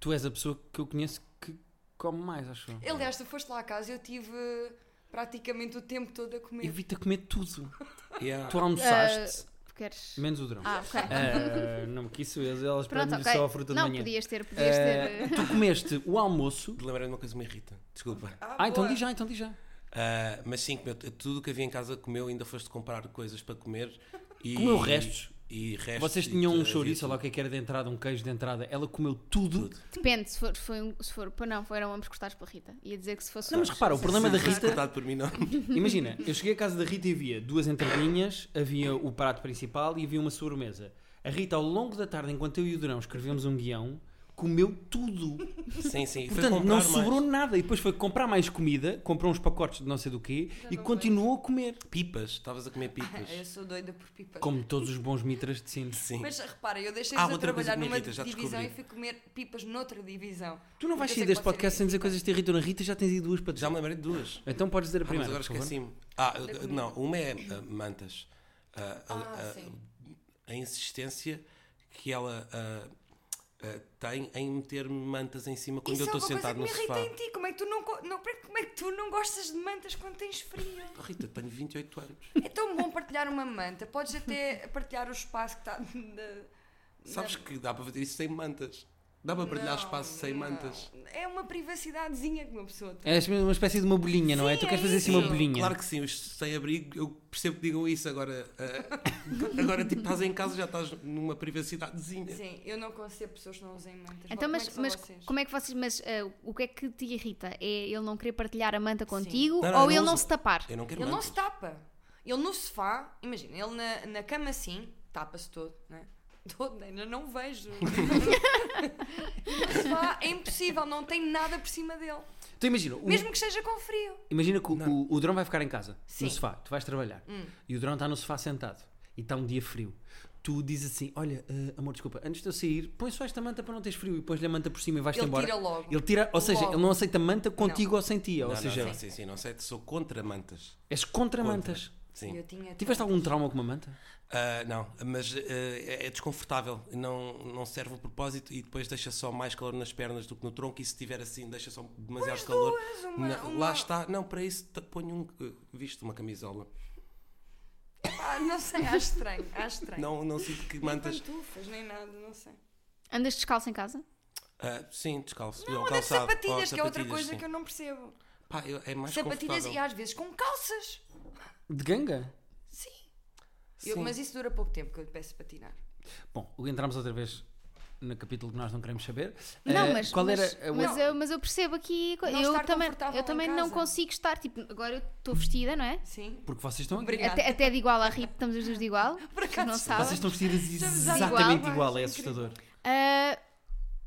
Tu és a pessoa que eu conheço que come mais, acho eu. Aliás, tu foste lá à casa e eu tive praticamente o tempo todo a comer. Evita comer tudo. Yeah. Tu almoçaste, Queres. menos o drão. Ah, ok. Ah, não, que isso, elas Pronto, pedem ok. só a fruta de não, manhã. podias ter, podias ter. Ah, tu comeste o almoço. De lembrar de uma coisa que me irrita. Desculpa. Ah, então boa. diz já, então diz já. Ah, mas sim, comeu tudo o que havia em casa comeu, ainda foste comprar coisas para comer. E, Comeu restos? E restos. Vocês tinham um chouriço, lá o que é que era de entrada, um queijo de entrada. Ela comeu tudo. Tudo. Depende, se for, foi um- se for. Pá, não, foram ambos cortados pela Rita. Ia dizer que se fosse. Não, mas repara, o problema da Rita. cortado por mim, não. Imagina, eu cheguei à casa da Rita e havia duas entradinhas, havia o prato principal e havia uma sobremesa. A Rita, ao longo da tarde, enquanto eu e o Durão escrevíamos um guião, comeu tudo. Sim, sim. foi Portanto, não comprar mais. sobrou nada. E depois foi comprar mais comida, comprou uns pacotes de não sei do quê e continuou a comer. Pipas, estavas a comer pipas. Eu sou doida por pipas. Como todos os bons mitras de sino. Sim. Mas repara, eu deixei Ah, de trabalhar numa irrita, já divisão e fui comer pipas noutra divisão. Tu não vais sair deste podcast sem dizer coisas que te irritam na Rita, já tens aí duas para dizer. Já me lembrei de duas. Então podes dizer a Ah, mas primeira. agora por favor. esqueci-me. Ah, não, uma é uh, mantas. Uh, a- Ah, a insistência que ela uh, uh, tem em meter mantas em cima quando Isso eu estou é sentado no sofá. irrita em ti. Como é que tu não, não, como é que tu não gostas de mantas quando tens frio? Oh, Rita, tenho 28 anos. É tão bom partilhar uma manta. Podes até partilhar o espaço que está. na- Sabes na- que dá para fazer isso sem mantas. Dá para partilhar Não, espaço sem não. mantas. É uma privacidadezinha que uma pessoa tem. É uma espécie de uma bolinha, não é? Sim, Tu queres é fazer assim uma bolinha. Claro que sim, os sem abrigo, eu percebo que digam isso agora. uh, agora, tipo, estás em casa já estás numa privacidadezinha. Sim, eu não consigo pessoas que não usem mantas. Então, Como mas, é que mas como é que vocês. Mas ah, o que é que te irrita? É ele não querer partilhar a manta contigo Não, não, ou ele não não se tapar? Eu não quero Ele não mantas. se tapa. Ele no sofá, imagina, ele na, na cama assim, tapa-se todo, né? Todo, ainda não vejo. no sofá é impossível, não tem nada por cima dele. Então imagina, o, Mesmo que esteja com frio. imagina que o, Não. o, o Drão vai ficar em casa, Sim. no sofá, tu vais trabalhar. Hum. E o Drão está no sofá sentado e está um dia frio. tu dizes assim: Olha, eh, amor, desculpa, antes de eu sair, põe só esta manta para não teres frio e pões-lhe a manta por cima e vais-te Ele embora. tira logo. Ele tira, ou seja, Logo. ele não aceita manta contigo ou sem ti. Ou Não, não, seja, não, sim, sim, não sei, sou contra mantas. és contra, Contra. mantas. Sim. Eu tinha Tiveste algum trauma com uma manta? Ah, não, mas ah, é, é desconfortável, não, não serve o propósito e depois deixa só mais calor nas pernas do que no tronco e se estiver assim deixa só demasiado calor. uma- Não, uma- Lá está, não, para isso ponho um, visto uma camisola. Ah, não sei, acho estranho, acho estranho. Não, não sinto que nem mantas. pantufas, nem nada, não sei. Andas descalço em casa? Ah, sim, descalço. Não, calçado, sapatilhas, ou que é outra coisa sim. que eu não percebo. Pá, eu- é mais Sapatilhas e às vezes com calças. De ganga? Eu- mas isso dura pouco tempo que eu lhe peço para tirar. Bom, entramos outra vez no capítulo que nós não queremos saber. Não, Eh, mas, qual mas, era a mas, eu, mas eu percebo aqui. Não eu estar também, eu também não consigo estar. Tipo, agora eu estou vestida, não é? Sim. Porque vocês estão. Até, até de igual à RIP, estamos as duas de igual. Por acaso não sabem. Vocês estão vestidas exatamente igual, igual, é assustador. Ah,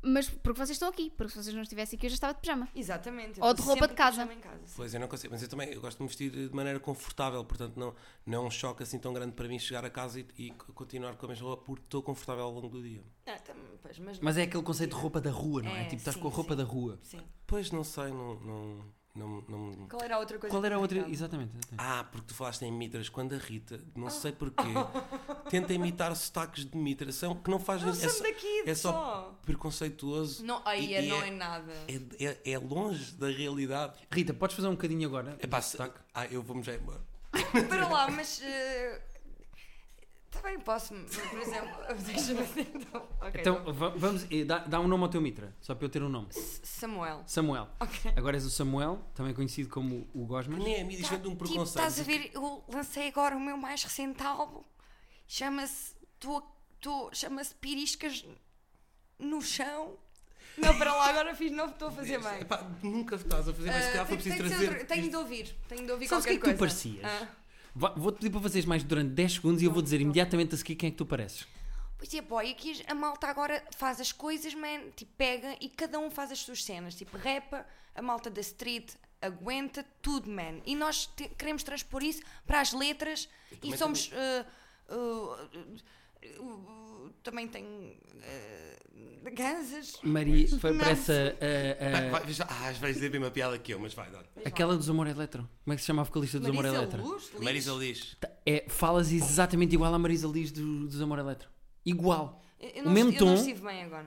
mas porque vocês estão aqui, porque se vocês não estivessem aqui, eu já estava de pijama. Exatamente. Ou de roupa de casa. casa. Pois eu não consigo, mas eu também eu gosto de me vestir de maneira confortável, portanto não, não é um choque assim tão grande para mim chegar a casa e, e continuar com a mesma roupa porque estou confortável ao longo do dia. Ah, tam- pois, mas, Mas é aquele conceito de roupa da rua, não é? É, tipo, estás sim, com a roupa sim. da rua. Sim. Pois não sei, não. não, não, não- Qual era a outra coisa? Qual era a outra? Exatamente. exatamente. Ah, porque tu falaste em mitras quando a Rita, não sei porquê, tenta imitar sotaques de mitra, são, que não faz Não é só, daqui, é só só. preconceituoso. Não, aí e- é, não é, nada. É, é, é longe da realidade. Rita, podes fazer um bocadinho agora? É pá, se- sotaque? ah, eu vou-me já embora. Para lá, mas. eh, Também posso, por exemplo. Deixa-me então. Ok, Então, va- vamos. eh, Dá, dá um nome ao teu mitra, só para eu ter um nome. S- Samuel. Samuel. Ok. Agora és o Samuel, também conhecido como o Gosmas. Nem é a mim, isto vem de um Tipo, preconceito. estás a ver, eu lancei agora o meu mais recente álbum. Chama-se. Chama-se Piriscas no chão. Não, para lá, agora fiz novo, estou a fazer bem. Epá, nunca estás a fazer, mas se Ah, calhar foi tem- preciso trazer. Tenho de ouvir, tenho de ouvir Sabes o que é qualquer que tu coisa. parecias? Ah. Vou-te pedir para fazeres mais durante 10 segundos e eu vou dizer imediatamente a seguir quem é que tu pareces. Pois é, boy, aqui a malta agora faz as coisas, man, tipo, pega e cada um faz as suas cenas. Tipo, rapa, a malta da street aguenta tudo, man. E nós te- queremos transpor isso para as letras e também somos. uh, uh, uh, uh, também tem. Uh, ganzas. Maria, foi, Não. parece a- a- a- Vai, vai, já- ah, vais dizer a mesma piada que eu, mas vai, dá. aquela dos Amor Eletro. Como é que se chama a vocalista dos Amor Marisa Eletro? Luz. Marisa Liz. Tá, É, falas exatamente igual à Marisa Liz do- dos Amor Eletro. Igual. Eu- eu O não mesmo eu não tom. estive bem agora.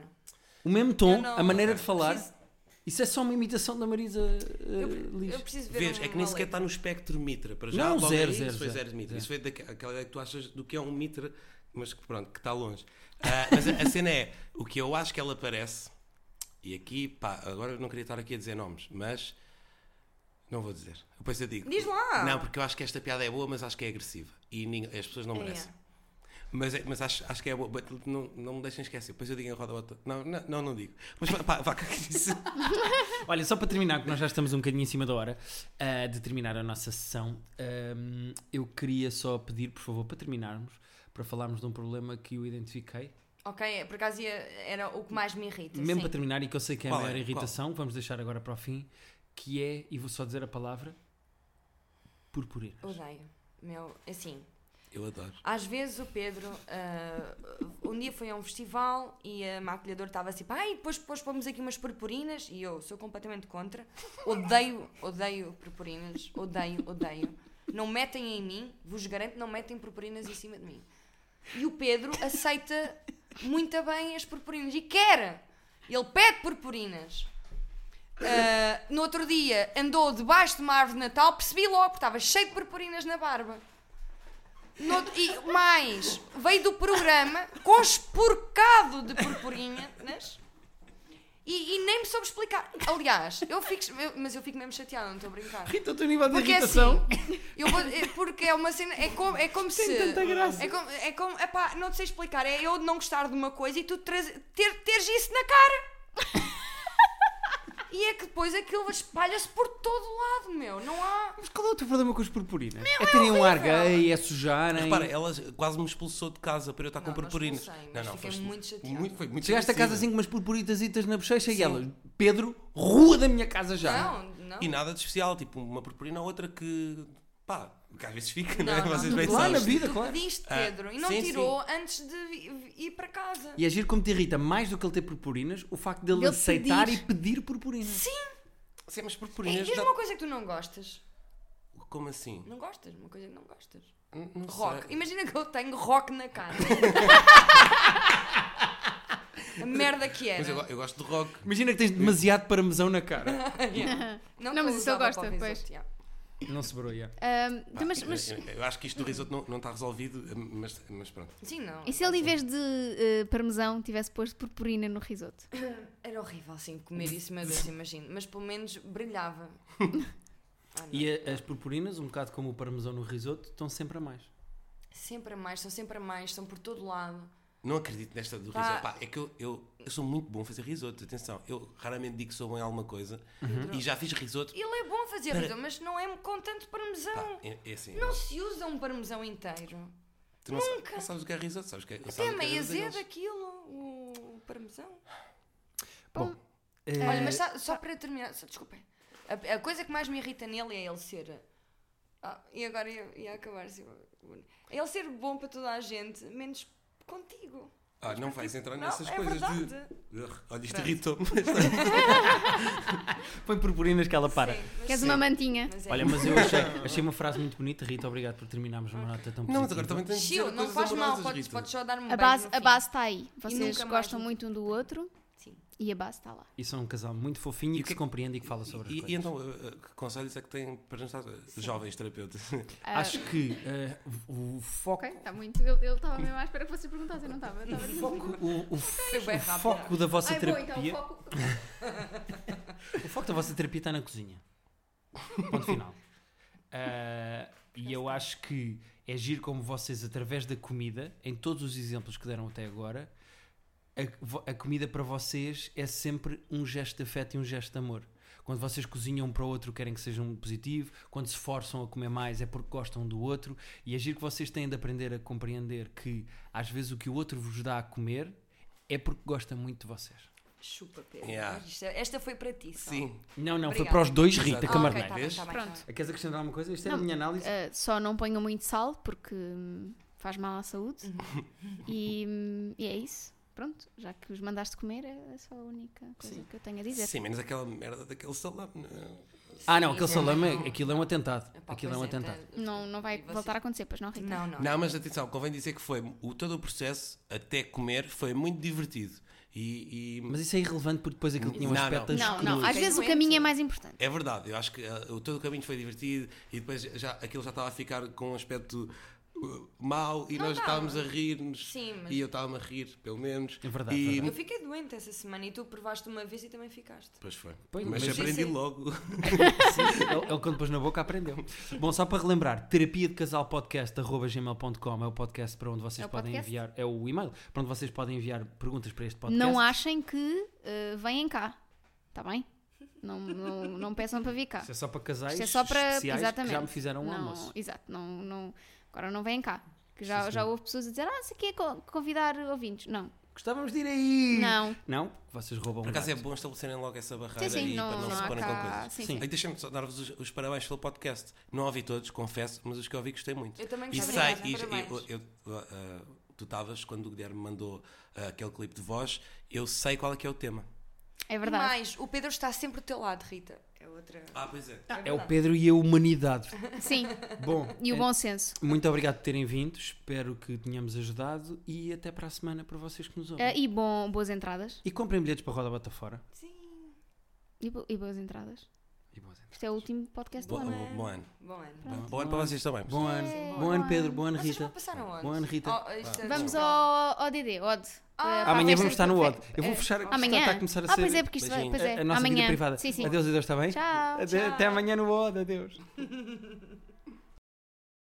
O mesmo tom, não- a maneira de falar. Preciso- Isso é só uma imitação da Marisa uh, eu, Liz. eu preciso ver. Vês, um- é que nem uma sequer está no espectro mitra. Para já, Não, logo zero, aí, zero, Isso foi zero. zero de mitra. Zero. Isso foi daque- aquela ideia que tu achas do que é um mitra, mas que pronto, que está longe. Ah, mas a, a cena é, o que eu acho que ela parece, e aqui, pá, agora eu não queria estar aqui a dizer nomes, mas não vou dizer. Depois eu digo. Diz lá. Não, porque eu acho que esta piada é boa, mas acho que é agressiva. E ninguém- as pessoas não É. merecem. Mas, é- mas acho, acho que é boa. But Não, não me deixem esquecer. Depois eu digo em roda outra. Não, não, não, não digo. Mas pá, vá, que isso. Olha, só para terminar, que nós já estamos um bocadinho em cima da hora ah, de terminar a nossa sessão, ahm, eu queria só pedir, por favor, para terminarmos, para falarmos de um problema que eu identifiquei, Ok, por acaso era o que mais me irrita. mesmo sim. para terminar, e que eu sei que é a Qual maior é? irritação, vamos deixar agora para o fim, que é, e vou só dizer a palavra, purpurinas. Odeio. Meu, assim, Eu adoro. às vezes o Pedro, ah, um dia foi a um festival e a maquilhadora estava assim, ai, depois, depois pomos aqui umas purpurinas e eu sou completamente contra. Odeio, odeio purpurinas, odeio, odeio. Não metem em mim, vos garanto, não metem purpurinas em cima de mim. E o Pedro aceita muito bem as purpurinas e quer. Ele pede purpurinas. Ah, no outro dia andou debaixo de uma árvore de Natal, percebi logo, porque estava cheio de purpurinas na barba. No e mais, veio do programa com esporcado de purpurinas e, e nem me soube explicar. Aliás, eu fico, eu- mas eu fico mesmo chateada, não estou a brincar. Rita, o teu nível de Porque é irritação. assim, eu vou- é- porque é uma cena, é como, é como se. tanta graça. É como, é como, epá, não te sei explicar, é eu não gostar de uma coisa e tu traz, ter, teres isso na cara. E é que depois aquilo espalha-se por todo lado, meu. Não há. Mas qual é o teu problema com as purpurinas? é terem um ar gay, é sujarem. Repara, ela quase me expulsou de casa para eu estar com Não, não purpurinas. expulsei, mas fiquei muito chateada. muito, foi muito Chegaste a casa assim com umas purpuritasitas na bochecha e Sim. ela, Pedro, rua da minha casa já. Não, não. E nada de especial, tipo uma purpurina ou outra que Pá, que às vezes fica, não, é? Não, não, Vocês bem Claro, na sabem. vida, Tu claro. pediste, Ah, Pedro, e não sim, tirou antes de ir para casa. E agir como te irrita mais do que ele ter purpurinas, o facto dele Dele aceitar pedir. e pedir purpurinas. Sim, Sim, mas é, purpurinas. diz dá- uma coisa que tu não gostas. Como assim? Não gostas, uma coisa que não gostas. Não- não Rock. sei. Imagina que eu tenho rock na cara. A merda que era. Mas eu, eu gosto de rock. Imagina que tens demasiado parmesão na cara. Yeah. Não, que mas isso eu gosto, para o pois. risoto, yeah. Não se broia. Ahm, Pá, mas, eu- mas- eu, acho que isto do risoto não, não está resolvido, mas, mas pronto. Sim, não. e se ele, em vez de eh, parmesão, tivesse posto purpurina no risoto? Era horrível assim comer isso, meu Deus, imagino. Mas pelo menos brilhava. Ah. E a- as purpurinas, um bocado como o parmesão no risoto, estão sempre a mais. Sempre a mais, são sempre a mais, estão por todo lado. Não acredito nesta do risoto. Pá, é que eu, eu, eu sou muito bom a fazer risoto. Atenção, eu raramente digo que sou bom em alguma coisa e já fiz risoto. Ele é bom a fazer Para- risoto, mas não é com tanto parmesão. Pá, é, é assim. Não se usa um parmesão inteiro. tu não, nunca. não sabes o que é risoto, sabes o que é, Até sabes é o que é meio azedo aquilo, o parmesão. Bom, Olha, eh, mas só, só para terminar, só, desculpem. A, a coisa que mais me irrita nele é ele ser. Ah, e agora ia, ia acabar assim. É ele ser bom para toda a gente, menos contigo. Ah, não vais entrar Não, nessas é coisas verdade. de. Olha, isto irritou-me. põe purpurinas que ela para. Sim, Queres sim. uma mantinha? Mas é. Olha, mas eu achei, achei uma frase muito bonita, Rita. Obrigado por terminarmos uma nota tão positiva. Não, mas agora também tens de dizer Chiu, não faz mal, podes, podes só dar-me um A beijo base, a base está aí. Vocês gostam muito um do outro. E a base está lá. E são um casal muito fofinho e, E que que- se compreende e que fala sobre as E, coisas. e então, uh, uh, que conselhos é que têm para nos dar uh, jovens terapeutas? Ah, Acho que eh, o foco. Ok, está muito. Ele estava mesmo à espera que vocês perguntassem, não estava? Eu estava O foco, o, o bem o foco da vossa Ai, bom, então, terapia. o foco. O foco da vossa terapia está na cozinha. Ponto final. Ah, e eu acho que é giro como vocês, através da comida, em todos os exemplos que deram até agora, a, comida para vocês é sempre um gesto de afeto e um gesto de amor. Quando vocês cozinham um para o outro, querem que seja um positivo. Quando se forçam a comer mais, é porque gostam do outro. E é giro que vocês têm de aprender a compreender que, às vezes, o que o outro vos dá a comer é porque gosta muito de vocês. Chupa, Pedro. Yeah. Esta, esta foi para ti. Só. Sim. Não, não, foi Obrigada. para os dois. Rita Ah, Camarneiro. ok, tá bem, tá bem, Pronto. tá. Queres acrescentar alguma coisa? Isto é a minha análise. Ah, só não ponham muito sal porque faz mal à saúde. Uhum. E, e é isso. Pronto, já que os mandaste comer, é só a única coisa Sim. que eu tenho a dizer. Sim, menos aquela merda daquele salame. não. ah, não, Sim, aquele salame, é- aquilo é um atentado. Epá, Aquilo é um pois atentado. tá- Não, não vai você- voltar a acontecer, pois não, Rita? Não, não. Não, mas atenção, convém dizer que foi o, todo o processo até comer foi muito divertido. E, e- Mas isso é irrelevante porque depois aquilo tinha um Não, aspecto não. Não, não, às vezes o caminho é mais importante. é verdade, eu acho que o todo o caminho foi divertido e depois já, aquilo já estava a ficar com um aspecto uh, mau e Não nós estávamos a rir-nos Sim, mas e eu estava-me a rir, pelo menos. É verdade, E- verdade. eu fiquei doente essa semana e tu provaste uma vez e também ficaste. Pois foi. Pois, mas, mas- aprendi Sim, sim. logo. Sim, ele, ele quando pôs na boca aprendeu. Bom, só para relembrar, terapia de casal podcast gmail.com é o podcast para onde vocês É podem podcast? enviar, é o e-mail para onde vocês podem enviar perguntas para este podcast. Não achem que uh, vêm cá, está bem? Não, não, não peçam para vir cá. Isso é só para casais Isto é só para. especiais Exatamente. que já me fizeram um não, almoço. Exato, não, não, agora não vêm cá. Que já, Sim, já houve pessoas a dizer, ah, se aqui é co- convidar ouvintes. Não, Gostávamos de ir aí. não. Não? Vocês roubam Por acaso é bom estabelecerem logo essa barreira Sim, sim, e não, para não, não se porem com cá. coisas. Sim, Sim. Sim. Aí deixem-me só dar-vos os, os parabéns pelo podcast. Não ouvi todos, confesso, mas os que ouvi gostei muito. Eu também E gostei. sei, Obrigada, e, e- parabéns. eu- eu- ah, tu estavas quando o Guilherme mandou ah, aquele clipe de voz, eu sei qual é que é o tema. É E verdade. mais, o Pedro está sempre do teu lado, Rita. É outra. Ah, pois é. É o Pedro e a humanidade. Sim, Bom, e o é- bom senso. muito obrigado por terem vindo. Espero que tenhamos ajudado e até para a semana para vocês que nos ouvem. Ah, e bom, boas entradas. E comprem bilhetes para a Roda Bota Fora. Sim. E, bo- e boas entradas. E boas entradas. Isto é o último podcast do Bom, ano. bom, bom ano. Bom ano. Pronto. Bom ano para vocês também. Bom ano. Sim, Bom bom ano, Pedro. Bom ano, Vocês Rita. vão passar aonde? Bom ano, Rita. Oh, isto é- Vamos ao, ao DD, Odd. Ah, a Amanhã vamos estar no Odd. Eu vou É, fechar. isto Amanhã. Está a começar a ah, ser pois é, porque isto vai. Pois é. a nossa amanhã. vida privada. Sim, sim. Adeus, adeus, está bem? Tchau. Até, Tchau. até amanhã no Odd. Adeus.